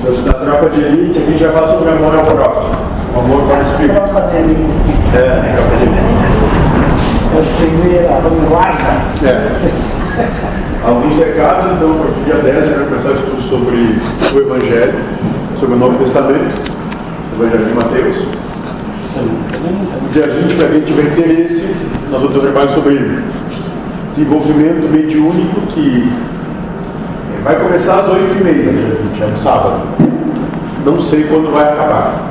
Da tropa de elite, aqui já fala sobre amor ao próximo. Amor para o espírito. Tropa de elite. É, tropa de elite. Os primeiros, a vanguarda. É. Alguns recados, então, para o dia 10 a gente vai começar o estudo sobre o Evangelho, sobre o Novo Testamento, o Evangelho de Mateus. Dia 20, para quem tiver interesse, nós vamos ter um trabalho sobre desenvolvimento mediúnico que vai começar às 8h30, dia 20, é no sábado. Não sei quando vai acabar,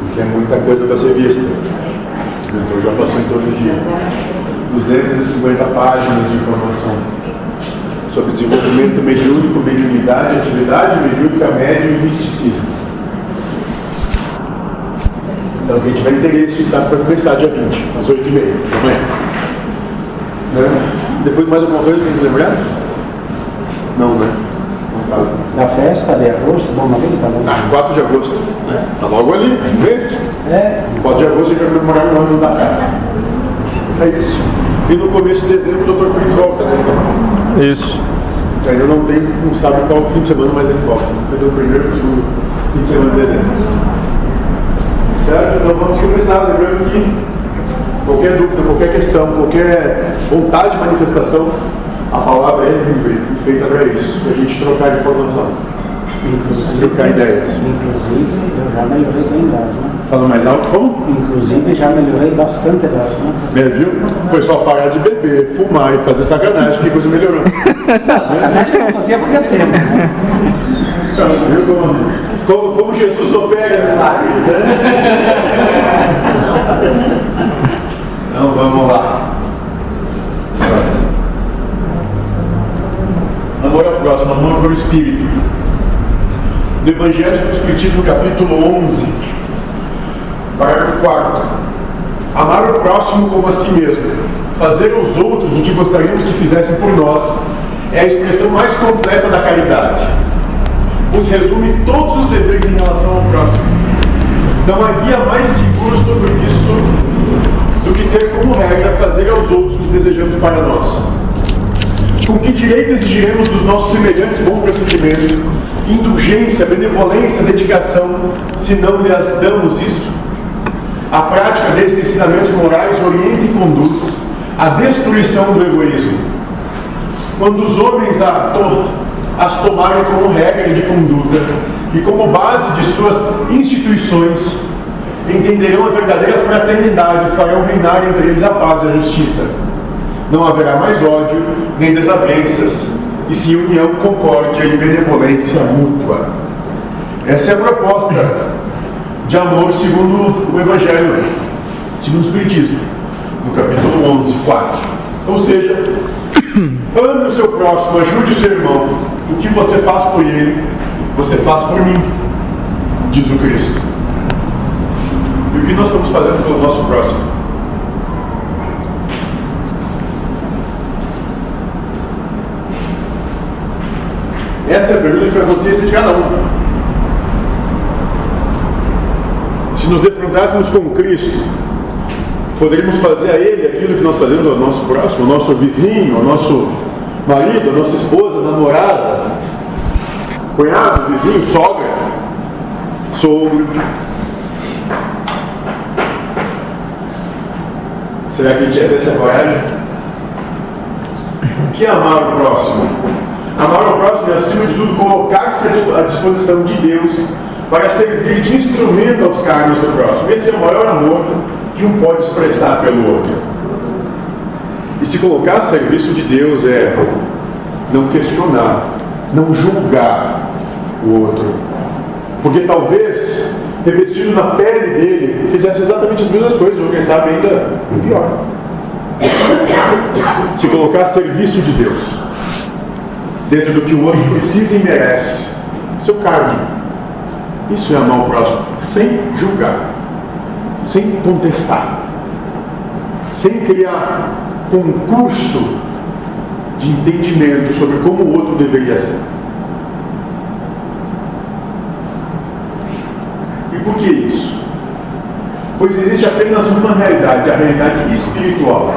porque é muita coisa para ser vista. Então já passou em torno de 250 páginas de informação sobre desenvolvimento mediúnico, mediunidade, atividade mediúnica, médio e misticismo. Então, quem tiver interesse, sabe para começar dia 20, às 8h30 da manhã. Né? Depois mais alguma coisa que tem lembrar? Não, né? Não tá. Da festa de agosto, bom, mas ele tá bom. Ah, 4 de agosto. Né? Tá logo ali, mês. É, 4 de agosto a gente vai comemorar o ano da casa. É isso. E no começo de dezembro o Dr. Fritz volta, né? Isso. Ainda não tem, não sabe qual fim de semana, mas ele volta. Não sei se é o primeiro ou o segundo fim de semana de dezembro. Certo? Então vamos começar, lembrando que qualquer dúvida, qualquer questão, qualquer vontade de manifestação, a palavra é livre feita para isso, para a gente trocar informação, inclusive, trocar ideias. inclusive eu já melhorei bem das, né? Fala mais alto como? Inclusive já melhorei bastante das, né? É, viu? Foi só parar de beber, fumar e fazer sacanagem que a coisa melhorou. Não, sacanagem não fazia fazia tempo. né? Então, viu como, como, como Jesus opera milagres, né? Então vamos lá. Amor ao próximo, amor pelo Espírito. Evangelho do Espiritismo, capítulo 11, parágrafo 4. Amar o próximo como a si mesmo. Fazer aos outros o que gostaríamos que fizessem por nós é a expressão mais completa da caridade pois resume todos os deveres em relação ao próximo. Não havia mais seguro sobre isso do que ter como regra fazer aos outros o que desejamos para nós. Com que direito exigiremos dos nossos semelhantes bom procedimento, indulgência, benevolência, dedicação, se não lhes damos isso? A prática desses ensinamentos morais orienta e conduz à destruição do egoísmo. Quando os homens a to as tomarem como regra de conduta e como base de suas instituições, entenderão a verdadeira fraternidade e farão reinar entre eles a paz e a justiça. Não haverá mais ódio, nem desavenças, e sim união, concórdia e benevolência mútua. Essa é a proposta de amor segundo o Evangelho, segundo o Espiritismo, no capítulo 11, 4. Ou seja, ame o seu próximo, ajude o seu irmão, o que você faz por ele, você faz por mim, diz o Cristo. E o que nós estamos fazendo pelo nosso próximo? Essa é a pergunta que foi a consciência de cada um. Se nos defrontássemos com Cristo, poderíamos fazer a Ele aquilo que nós fazemos ao nosso próximo, ao nosso vizinho, ao nosso marido, a nossa esposa, namorada, cunhado, vizinho, sogra, sogro. Será que a gente é dessa coragem? Que amar o próximo? Amar o próximo é, acima de tudo, colocar-se à disposição de Deus para servir de instrumento aos cargos do próximo. Esse é o maior amor que um pode expressar pelo outro. E se colocar a serviço de Deus é não questionar, não julgar o outro. Porque talvez, revestido na pele dele, fizesse exatamente as mesmas coisas, ou quem sabe ainda pior. Se colocar a serviço de Deus, dentro do que o outro precisa e merece, seu cargo. Isso é amar o próximo, sem julgar, sem contestar, sem criar concurso de entendimento sobre como o outro deveria ser. E por que isso? Pois existe apenas uma realidade, a realidade espiritual.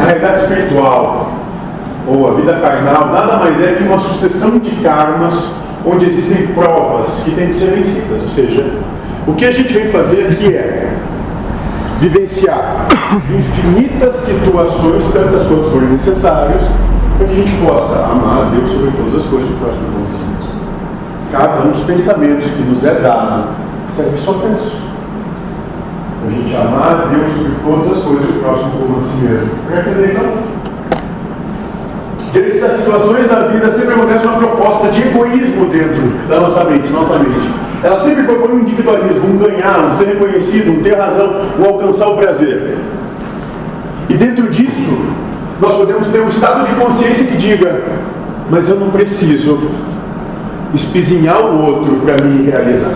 A realidade espiritual, ou a vida carnal, nada mais é que uma sucessão de karmas onde existem provas que têm de ser vencidas. Ou seja, o que a gente vem fazer aqui é vivenciar infinitas situações, tantas quantas forem necessárias, para que a gente possa amar a Deus sobre todas as coisas o próximo como mesmo. Cada um dos pensamentos que nos é dado serve só para isso. A gente amar a Deus sobre todas as coisas o próximo como a si mesmo. Presta atenção. Diante das situações da vida sempre acontece uma proposta de egoísmo dentro da nossa mente, nossa mente. Ela sempre propõe um individualismo, um ganhar, um ser reconhecido, um ter razão, um alcançar o prazer. E dentro disso, nós podemos ter um estado de consciência que diga, mas eu não preciso espizinhar o outro para me realizar.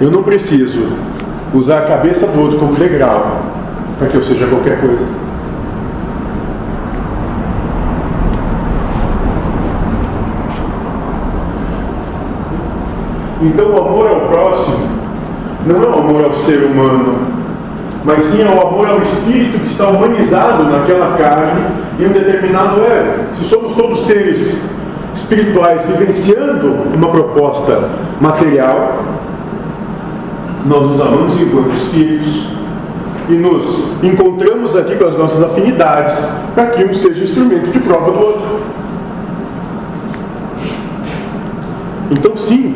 Eu não preciso usar a cabeça do outro como degrau para que eu seja qualquer coisa. Então o amor ao próximo não é o amor ao ser humano, mas sim é o amor ao espírito que está humanizado naquela carne em um determinado ego. Se somos todos seres espirituais vivenciando uma proposta material, nós nos amamos enquanto espíritos e nos encontramos aqui com as nossas afinidades para que um seja instrumento de prova do outro. Então, sim,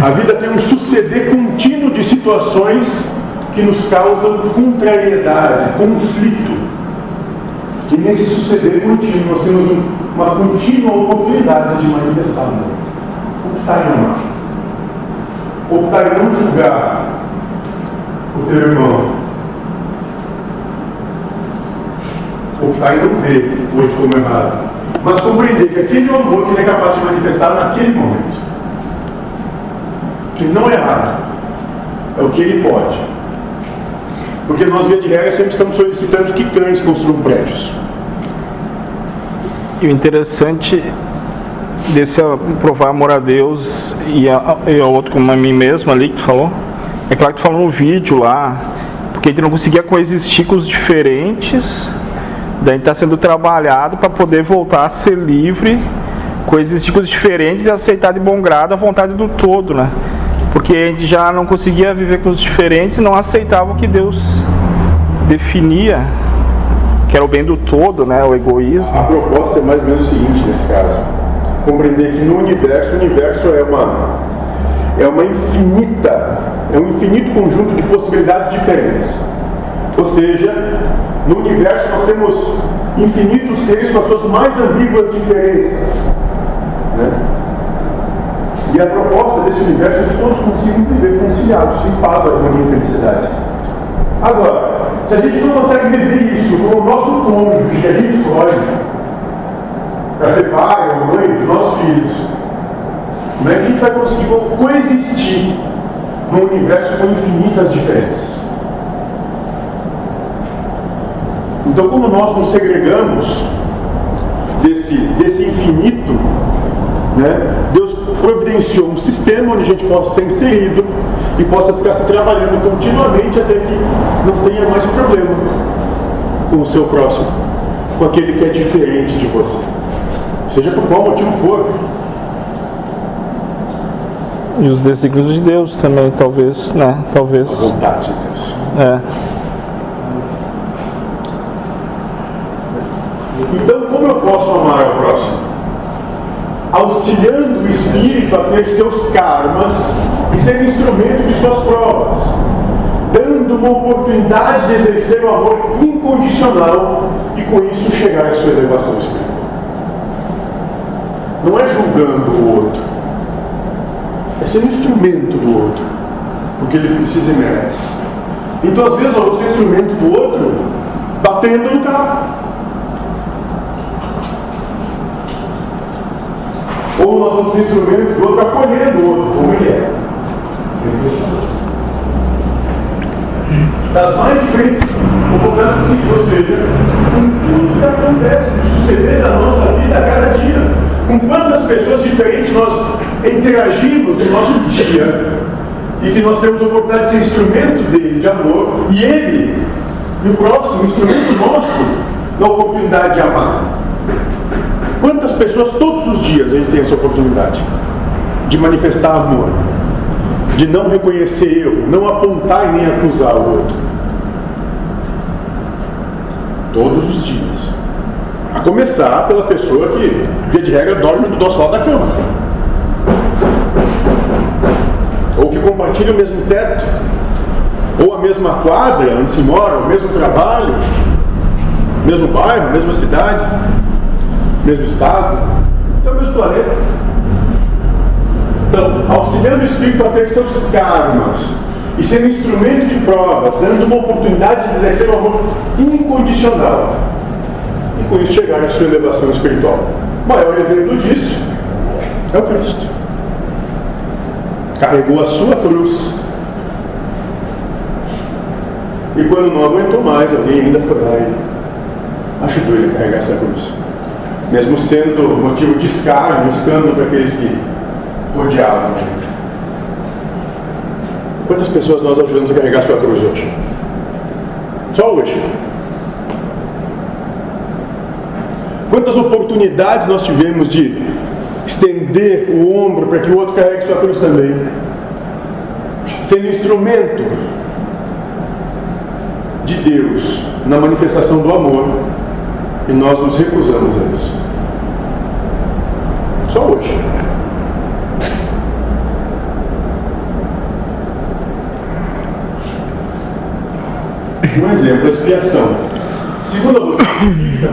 a vida tem um suceder contínuo de situações que nos causam contrariedade, conflito. E nesse suceder contínuo, nós temos uma contínua oportunidade de manifestar amor. Optar em amar. Optar em não julgar o teu irmão. Optar em não ver o outro como errado. Mas compreender que aquele amor que ele é capaz de manifestar naquele momento que não é errado, é o que ele pode. Porque nós, via de regra, sempre estamos solicitando que cães construam prédios. E o interessante desse provar amor a Deus e a, e a outro como a mim mesmo ali que tu falou, é claro que tu falou no vídeo lá, porque a gente não conseguia coexistir com os diferentes, daí está sendo trabalhado para poder voltar a ser livre, coexistir com os diferentes e aceitar de bom grado a vontade do todo, né? Porque a gente já não conseguia viver com os diferentes e não aceitava o que Deus definia, que era o bem do todo, né, o egoísmo. A proposta é mais ou menos o seguinte nesse caso: compreender que no universo, o universo é uma é uma infinita, é um infinito conjunto de possibilidades diferentes. Ou seja, no universo nós temos infinitos seres com as suas mais ambíguas diferenças. Né? E a proposta desse universo é que todos consigam viver conciliados, em paz, harmonia e felicidade. Agora, se a gente não consegue viver isso com o nosso cônjuge que a gente escolhe, para ser pai ou mãe dos nossos filhos, como é que a gente vai conseguir coexistir num universo com infinitas diferenças? Então, como nós nos segregamos desse, desse infinito, né, Deus providenciou um sistema onde a gente possa ser inserido e possa ficar se trabalhando continuamente até que não tenha mais problema com o seu próximo, com aquele que é diferente de você. Seja por qual motivo for. E os desígnios de Deus também, talvez, né? Talvez. A vontade de Deus. É. Então, como eu posso amar ao próximo? Auxiliando o espírito a ter seus karmas e ser instrumento de suas provas, dando uma oportunidade de exercer o amor incondicional e com isso chegar à sua elevação espiritual. Não é julgando o outro, é ser um instrumento do outro, porque ele precisa e merece. Então, às vezes, nós vamos ser instrumento do outro batendo no carro. Ou nós vamos ser instrumento do outro acolhendo o outro, como ele é. Das mais diferentes oportunidades possíveis, ou seja, com tudo que acontece, o suceder da nossa vida a cada dia. Com quantas pessoas diferentes nós interagimos no nosso dia e que nós temos a oportunidade de ser instrumento dele, de amor, e ele, e o próximo, instrumento nosso, da oportunidade de amar. Pessoas todos os dias a gente tem essa oportunidade de manifestar amor, de não reconhecer erro, não apontar e nem acusar o outro? Todos os dias. A começar pela pessoa que, via de regra, dorme do nosso lado da cama. Ou que compartilha o mesmo teto, ou a mesma quadra onde se mora, o mesmo trabalho, mesmo bairro, mesma cidade, mesmo estado, então mesmo planeta. Então, auxiliando o Espírito a ter seus karmas e sendo instrumento de provas, dando uma oportunidade de exercer um amor incondicional e com isso chegar à sua elevação espiritual. O maior exemplo disso é o Cristo. Carregou a sua cruz. E quando não aguentou mais, alguém ainda foi lá e ajudou ele a carregar essa cruz. Mesmo sendo motivo de escárnio, escândalo para aqueles que rodeavam. Quantas pessoas nós ajudamos a carregar sua cruz hoje? Só hoje. Quantas oportunidades nós tivemos de estender o ombro para que o outro carregue sua cruz também? Sendo instrumento de Deus na manifestação do amor e nós nos recusamos a isso. Só hoje. Um exemplo, a expiação. Segundo a doutrina,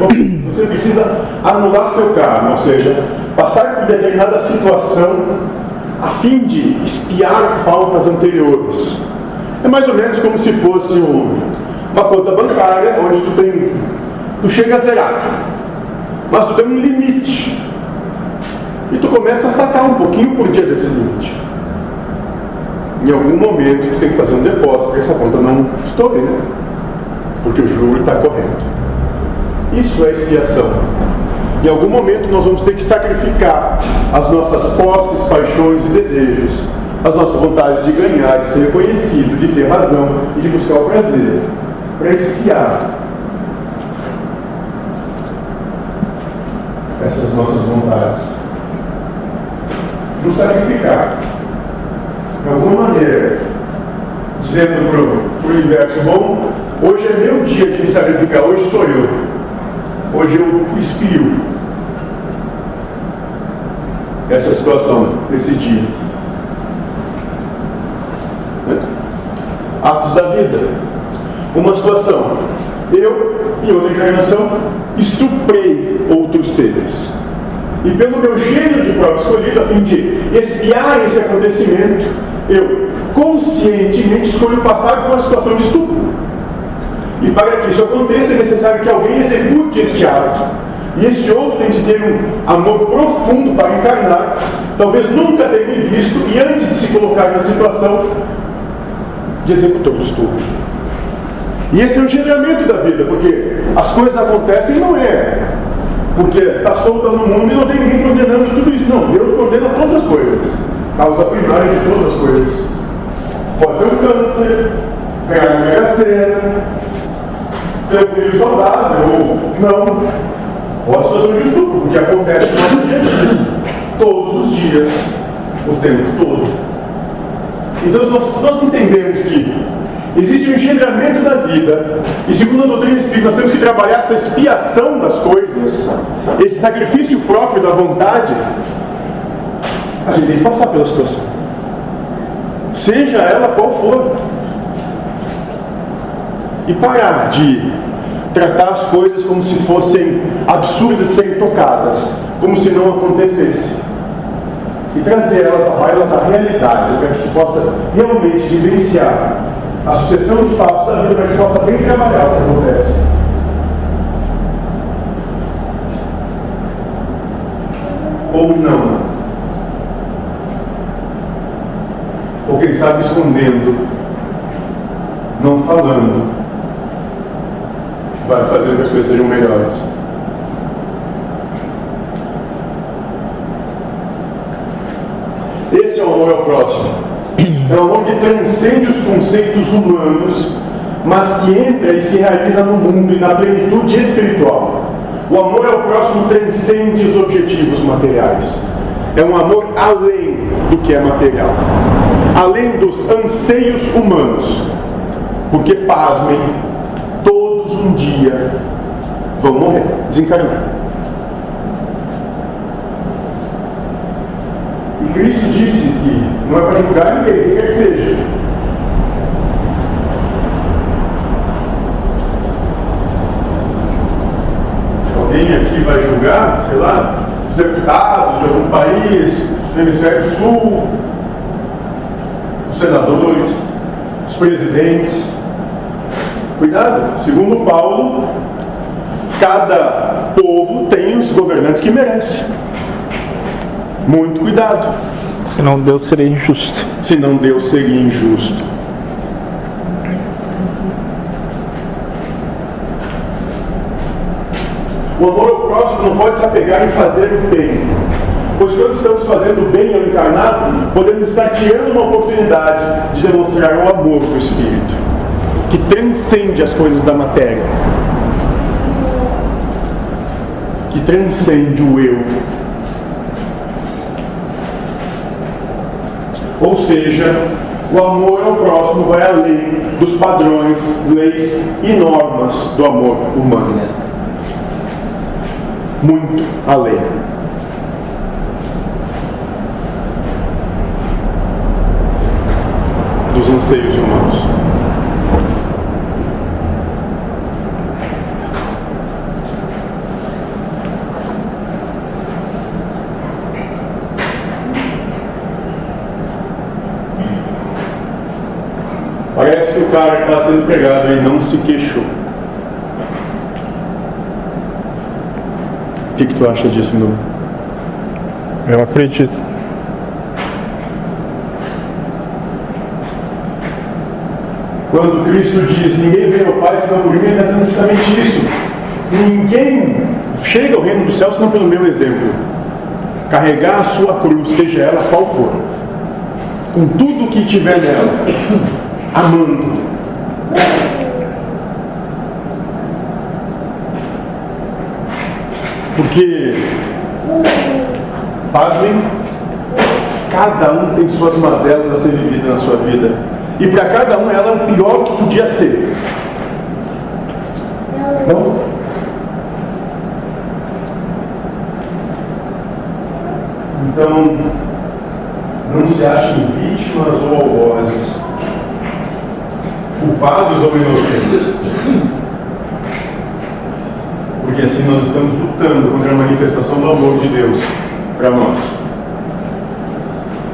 você precisa anular seu karma, ou seja, passar por determinada situação a fim de espiar faltas anteriores. É mais ou menos como se fosse um, uma conta bancária onde tu tem tu chega a zerar, mas tu tem um limite. E tu começa a sacar um pouquinho por dia desse limite. Em algum momento tu tem que fazer um depósito para que essa conta não estoure, né? Porque o juro está correndo. Isso é expiação. Em algum momento nós vamos ter que sacrificar as nossas posses, paixões e desejos, as nossas vontades de ganhar, de ser reconhecido, de ter razão e de buscar o prazer, para expiar essas nossas vontades. Nos sacrificar. De alguma maneira, dizendo para o universo, bom, hoje é meu dia de me sacrificar, hoje sou eu. Hoje eu espio essa situação, esse dia. Atos da vida. Uma situação. Eu, em outra encarnação, estuprei outros seres. E pelo meu gênero de prova escolhido, a fim de espiar esse acontecimento, eu conscientemente escolho passar por uma situação de estupro. E para que isso aconteça, é necessário que alguém execute este ato. E esse outro tem de ter um amor profundo para encarnar, talvez nunca tenha me visto, e antes de se colocar na situação de executor do estupro. E esse é o engendramento da vida, porque as coisas acontecem não é porque está solta no mundo e não tem ninguém condenando tudo isso. Não, Deus condena todas as coisas. Causa primária de todas as coisas. Pode ser um câncer, pegar uma mega ter um filho saudável, ou não. Ou a situação de estupro, porque acontece no nosso dia a dia. Todos os dias, o tempo todo. Então, nós, nós entendemos que Existe um engendramento da vida. E segundo a doutrina espírita, nós temos que trabalhar essa expiação das coisas, esse sacrifício próprio da vontade. A gente tem que passar pela situação. Seja ela qual for. E parar de tratar as coisas como se fossem absurdas de serem tocadas, como se não acontecesse. E trazer elas à baila da realidade, para que se possa realmente vivenciar a sucessão de fatos da vida que possa bem trabalhar o que acontece. Ou não. Ou quem sabe escondendo, não falando, vai fazer que as coisas sejam melhores. Esse é o amor ao próximo. É um amor que transcende os conceitos humanos, mas que entra e se realiza no mundo e na plenitude espiritual. O amor ao próximo transcende os objetivos materiais. É um amor além do que é material, além dos anseios humanos. Porque, pasmem, todos um dia vão morrer, desencarnar. E Cristo disse não é para julgar ninguém, quem quer que seja. Alguém aqui vai julgar, sei lá, os deputados de algum país, do hemisfério sul, os senadores, os presidentes. Cuidado, segundo Paulo, cada povo tem os governantes que merece. Muito cuidado. Senão Deus seria injusto. Senão Deus seria injusto. O amor ao próximo não pode se apegar em fazer o bem. Pois quando estamos fazendo o bem ao encarnado, podemos estar tirando uma oportunidade de demonstrar o amor do Espírito, que transcende as coisas da matéria, que transcende o eu, Ou seja, o amor ao próximo vai além dos padrões, leis e normas do amor humano. Muito além. Dos anseios humanos. Parece que o cara que está sendo pregado aí não se queixou. O que, que tu acha disso, meu? Eu acredito. Quando Cristo diz, ninguém vem ao Pai senão por mim, ele está dizendo justamente isso. Ninguém chega ao reino do céu senão pelo meu exemplo. Carregar a sua cruz, seja ela qual for, com tudo o que tiver nela, amando. Porque, pasmem, cada um tem suas mazelas a ser vividas na sua vida. E para cada um ela é o pior que podia ser. Não? Então, não se achem vítimas ou algozes, culpados ou inocentes. Porque assim nós estamos lutando contra a manifestação do amor de Deus para nós.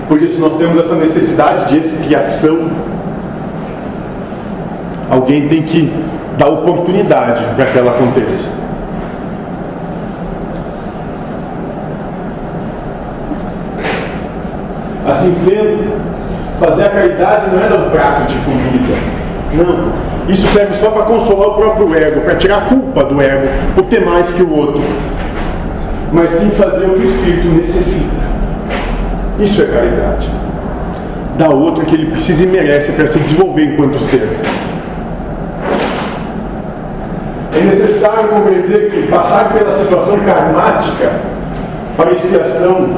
Porque se nós temos essa necessidade de expiação, alguém tem que dar oportunidade para que ela aconteça. Assim sendo, fazer a caridade não é dar um prato de comida. Não. Isso serve só para consolar o próprio ego, para tirar a culpa do ego por ter mais que o outro. Mas sim fazer o que o espírito necessita. Isso é caridade. Dar ao outro o que ele precisa e merece para se desenvolver enquanto ser. É necessário compreender que passar pela situação karmática para expiação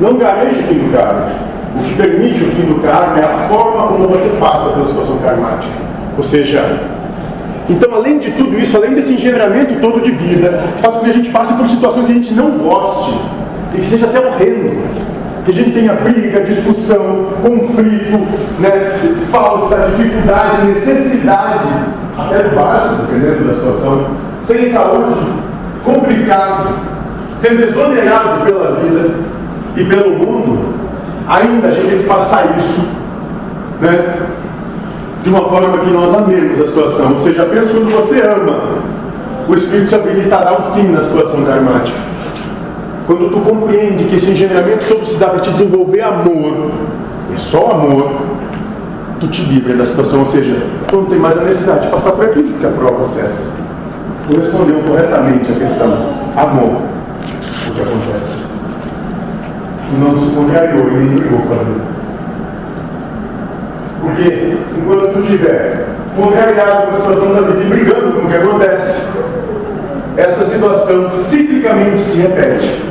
não garante o fim do karma. O que permite o fim do karma é a forma como você passa pela situação karmática. Ou seja, então além de tudo isso, além desse engendramento todo de vida, faz com que a gente passe por situações que a gente não goste e que seja até horrendo. Que a gente tenha briga, discussão, conflito, né, falta, dificuldade, necessidade, até do básico, dependendo da situação, sem saúde, complicado, sendo exonerado pela vida e pelo mundo, ainda a gente tem que passar isso né, de uma forma que nós amemos a situação. Ou seja, apenas quando você ama, o Espírito se habilitará um fim na situação karmática. Quando tu compreende que esse engenhamento todo se dá para te desenvolver amor, é só amor, tu te livra da situação. Ou seja, tu não tem mais a necessidade de passar por aquilo que a prova cessa. Tu respondeu corretamente a questão. Amor. O que acontece? Não se contrariou e nem brigou com a vida. Porque enquanto tu estiver contrariado com a situação da vida e brigando com o que acontece, essa situação ciclicamente se repete,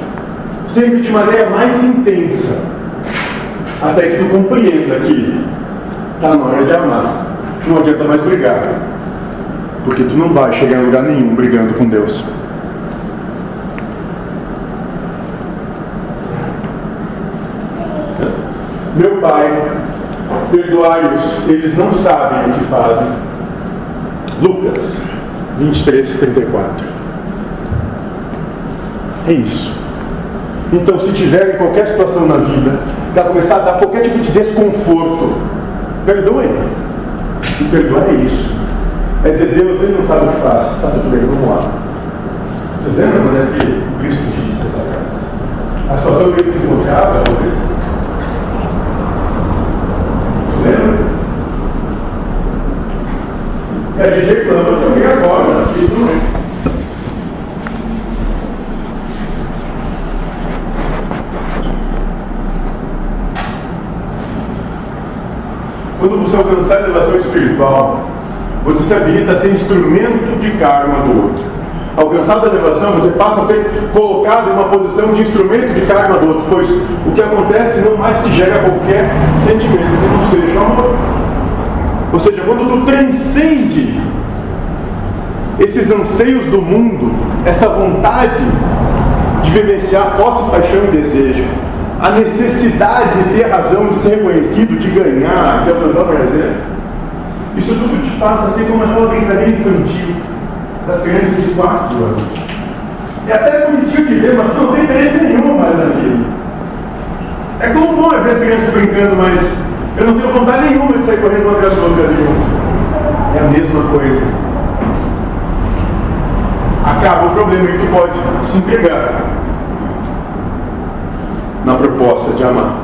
sempre de maneira mais intensa, até que tu compreenda que está na hora de amar. Não adianta mais brigar, porque tu não vai chegar em lugar nenhum brigando com Deus. Meu Pai, perdoai-os, eles não sabem o que fazem. Lucas 23, 34. É isso. Então, se tiver em qualquer situação na vida, para começar a dar qualquer tipo de desconforto, perdoe. E perdoar é isso. É dizer, Deus, ele não sabe o que faz. Está tudo bem, vamos lá. Vocês lembram quando é que Cristo disse essa frase? A situação que ele se encontrava, talvez. Você lembra? E a gente reclama também agora, filho não é. Quando você alcançar a elevação espiritual, você se habilita a ser instrumento de karma do outro. Alcançada a elevação, você passa a ser colocado em uma posição de instrumento de karma do outro, pois o que acontece não mais te gera qualquer sentimento que não seja amor. Ou seja, quando tu transcende esses anseios do mundo, essa vontade de vivenciar posse, paixão e desejo, a necessidade de ter razão, de ser reconhecido, de ganhar, de alcançar prazer, isso tudo te passa a ser como aquela brincadeira infantil das crianças de 4 anos. É até bonitinho de ver, mas não tem interesse nenhum mais naquilo. É como bom é ver as crianças brincando, mas eu não tenho vontade nenhuma de sair correndo atrás do outro ali junto. É a mesma coisa. Acaba o problema que tu pode se entregar na proposta de amar.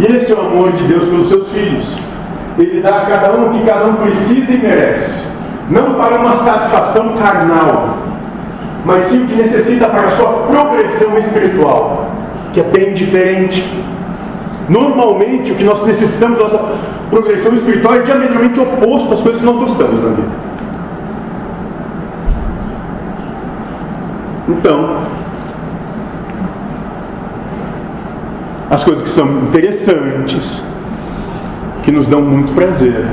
E esse é o amor de Deus pelos seus filhos. Ele dá a cada um o que cada um precisa e merece. Não para uma satisfação carnal, mas sim o que necessita para a sua progressão espiritual, que é bem diferente. Normalmente, o que nós necessitamos da nossa progressão espiritual é diametralmente oposto às coisas que nós gostamos na vida. Então, as coisas que são interessantes, que nos dão muito prazer,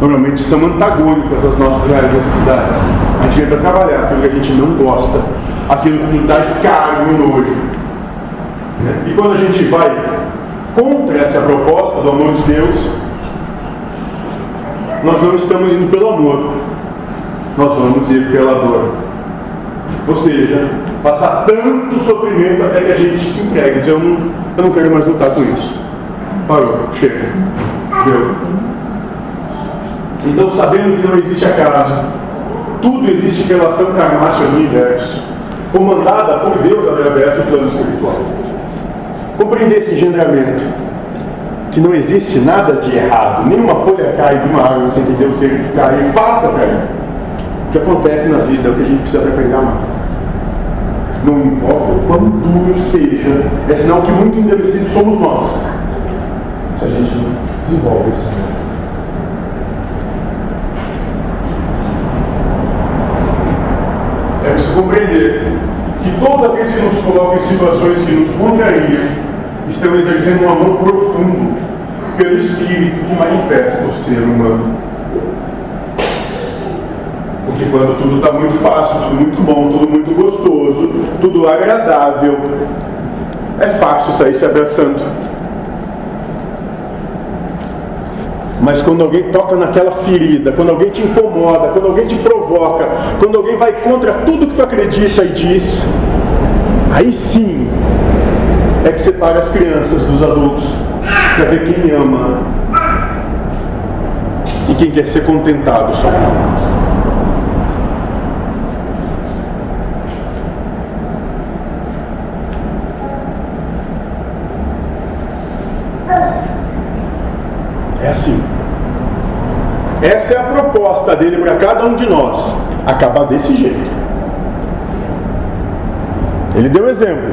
normalmente são antagônicas às nossas reais necessidades. A gente vem para trabalhar aquilo que a gente não gosta, aquilo que nos dá escárnio e nojo. E quando a gente vai contra essa proposta do amor de Deus, nós não estamos indo pelo amor, nós vamos ir pela dor. Ou seja, passar tanto sofrimento até que a gente se entregue, dizer, eu não, eu não quero mais lutar com isso. Parou, chega. Deu. Então, sabendo que não existe acaso, tudo existe relação karmática do universo, comandada por Deus através do plano espiritual. Compreender esse engendramento, que não existe nada de errado, nenhuma folha cai de uma árvore sem que Deus tenha que cair, faça para mim. O que acontece na vida é o que a gente precisa aprender a amar não importa o quão duro seja, é sinal que muito endurecidos somos nós. Se a gente não desenvolve isso. É preciso compreender que toda vez que nos colocam em situações que nos contrariam, estamos exercendo um amor profundo pelo Espírito que manifesta o ser humano. Porque quando tudo está muito fácil, tudo muito bom, tudo muito gostoso, tudo agradável, é fácil sair se abraçando. Mas quando alguém toca naquela ferida, quando alguém te incomoda, quando alguém te provoca, quando alguém vai contra tudo que tu acredita e diz, aí sim é que separa as crianças dos adultos para ver quem ama e quem quer ser contentado só. É assim. Essa é a proposta dele para cada um de nós. Acabar desse jeito. Ele deu exemplo.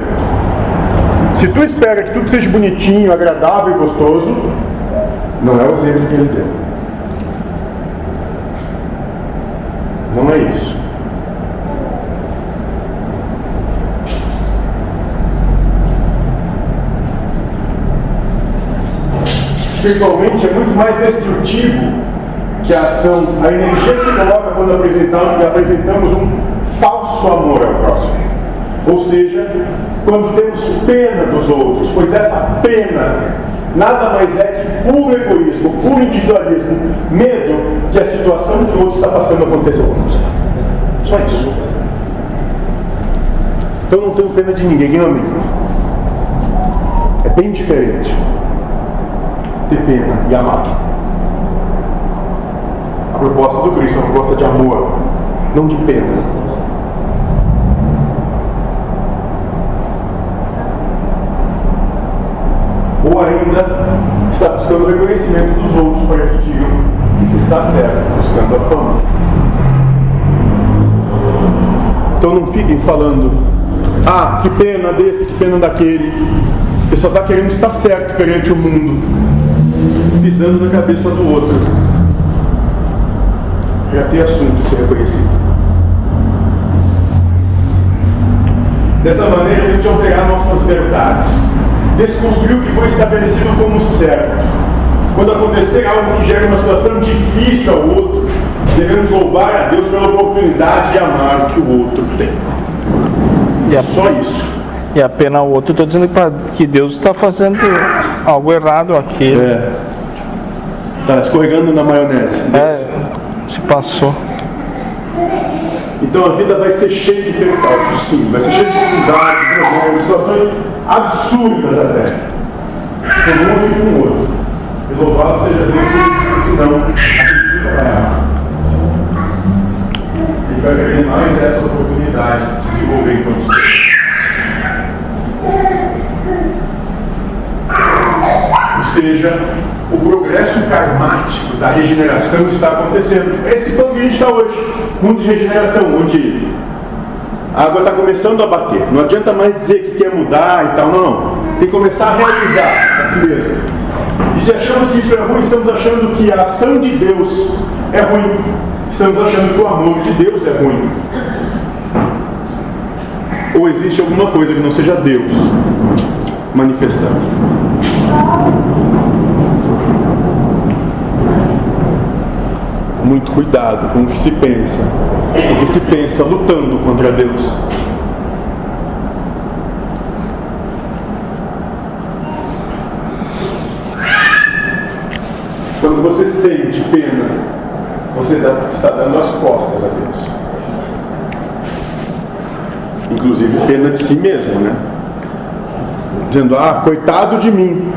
Se tu espera que tudo seja bonitinho, agradável e gostoso, não é o exemplo que ele deu. Não é isso. Espiritualmente é muito mais destrutivo que a ação, a energia que se coloca quando apresentamos, apresentamos um falso amor ao próximo. Ou seja, quando temos pena dos outros, pois essa pena nada mais é que puro egoísmo, puro individualismo, medo que a situação que o outro está passando aconteça conosco. Só isso. Então não tenho pena de ninguém, amém. É bem diferente ter pena e amar. A proposta do Cristo é uma proposta de amor, não de pena. Ou ainda está buscando o reconhecimento dos outros para que digam que se está certo, buscando a fama. Então não fiquem falando, ah, que pena desse, que pena daquele. Ele só está querendo estar certo perante o mundo, pisando na cabeça do outro. Já tem assunto ser reconhecido. Dessa maneira, a gente alterar nossas verdades desconstruir o que foi estabelecido como certo. Quando acontecer algo que gera uma situação difícil ao outro, devemos louvar a Deus pela oportunidade de amar o que o outro tem. E é só isso. E apenas o outro, estou dizendo que Deus está fazendo algo errado aqui. É. Está escorregando na maionese. É, se passou. Então a vida vai ser cheia de percalços, sim, vai ser cheia de dificuldades, problemas, situações absurdas até. Um e com o outro. E louvado seja Deus senão a gente vai amar. Ele vai perder mais essa oportunidade de se desenvolver enquanto ser. Ou seja, o progresso karmático da regeneração está acontecendo. Esse ponto que a gente está hoje, mundo de regeneração, onde a água está começando a bater. Não adianta mais dizer que quer mudar e tal, não. Tem que começar a realizar a si mesmo. E se achamos que isso é ruim, estamos achando que a ação de Deus é ruim. Estamos achando que o amor de Deus é ruim. Ou existe alguma coisa que não seja Deus manifestando. muito cuidado com o que se pensa, porque se pensa lutando contra Deus. Quando você sente pena, você está dando as costas a Deus. Inclusive pena de si mesmo, né? Dizendo, ah, coitado de mim,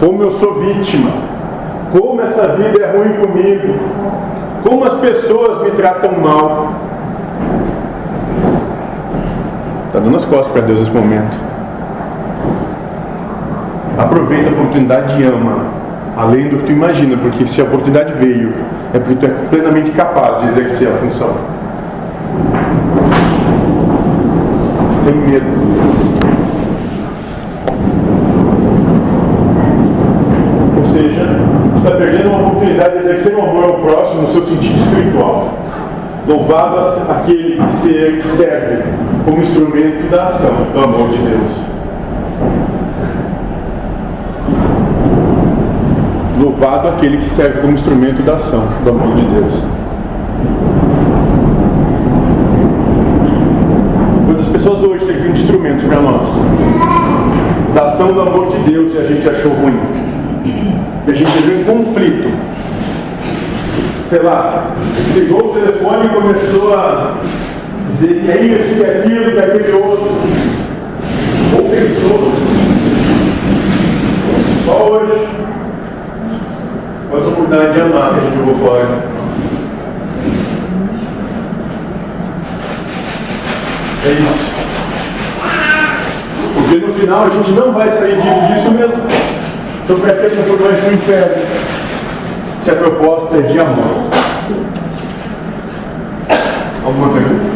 como eu sou vítima, como essa vida é ruim comigo, como as pessoas me tratam mal. Está dando as costas para Deus nesse momento. Aproveita a oportunidade e ama, além do que tu imagina, porque se a oportunidade veio, é porque tu é plenamente capaz de exercer a função. Sem medo. está perdendo uma oportunidade de exercer o amor ao próximo no seu sentido espiritual. Louvado aquele que, ser, que serve como instrumento da ação do amor de Deus. Louvado aquele que serve como instrumento da ação do amor de Deus. Quantas pessoas hoje servindo instrumentos para nós? Da ação do amor de Deus e a gente achou ruim que a gente viu em conflito. Sei lá, ligou o telefone e começou a dizer que é isso, que é aquilo, que é aquele outro. Ou pensou. Só hoje. Quanta oportunidade de amar que a gente jogou fora. É isso. Porque no final a gente não vai sair vivo disso mesmo. Então pretende que nós no inferno. Se a proposta é de amor. Alguma pergunta?